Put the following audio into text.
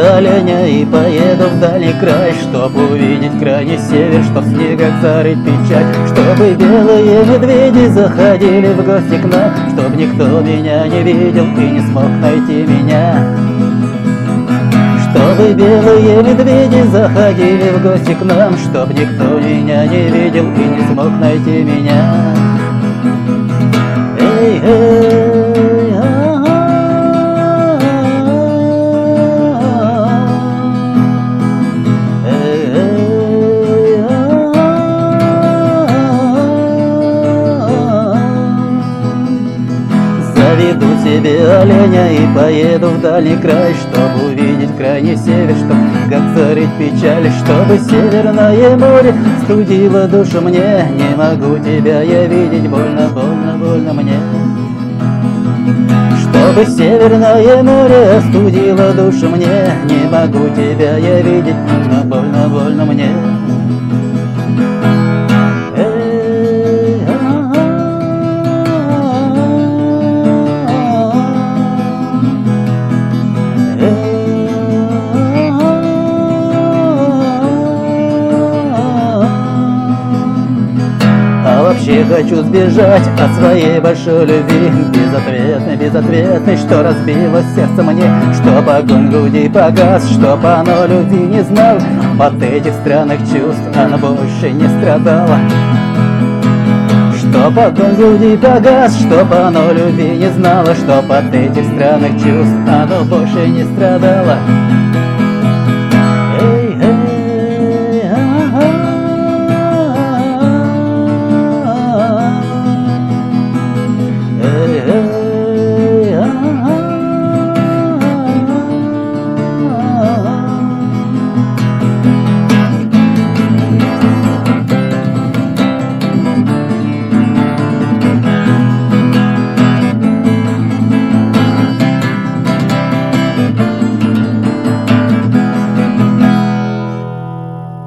оленя и поеду в дальний край Чтоб увидеть крайний север, чтоб в снегах зарыть печаль Чтобы белые медведи заходили в гости к нам Чтоб никто меня не видел и не смог найти меня. Чтобы белые медведи заходили в гости к нам Чтоб никто меня не видел и не смог найти меня себе оленя и поеду в дальний край Чтобы увидеть крайний север, чтоб как зарыть печаль Чтобы северное море студило душу мне. Не могу тебя я видеть, больно, больно, больно мне. Чтобы северное море остудило душу мне. Не могу тебя я видеть, больно, больно, больно мне вообще хочу сбежать от своей большой любви. Безответной, безответной, что разбило сердце мне. Чтоб огонь груди погас, чтоб оно любви не знал. От этих странных чувств оно больше не страдало Чтоб огонь груди погас, чтоб оно любви не знало. Чтоб от этих странных чувств оно больше не страдало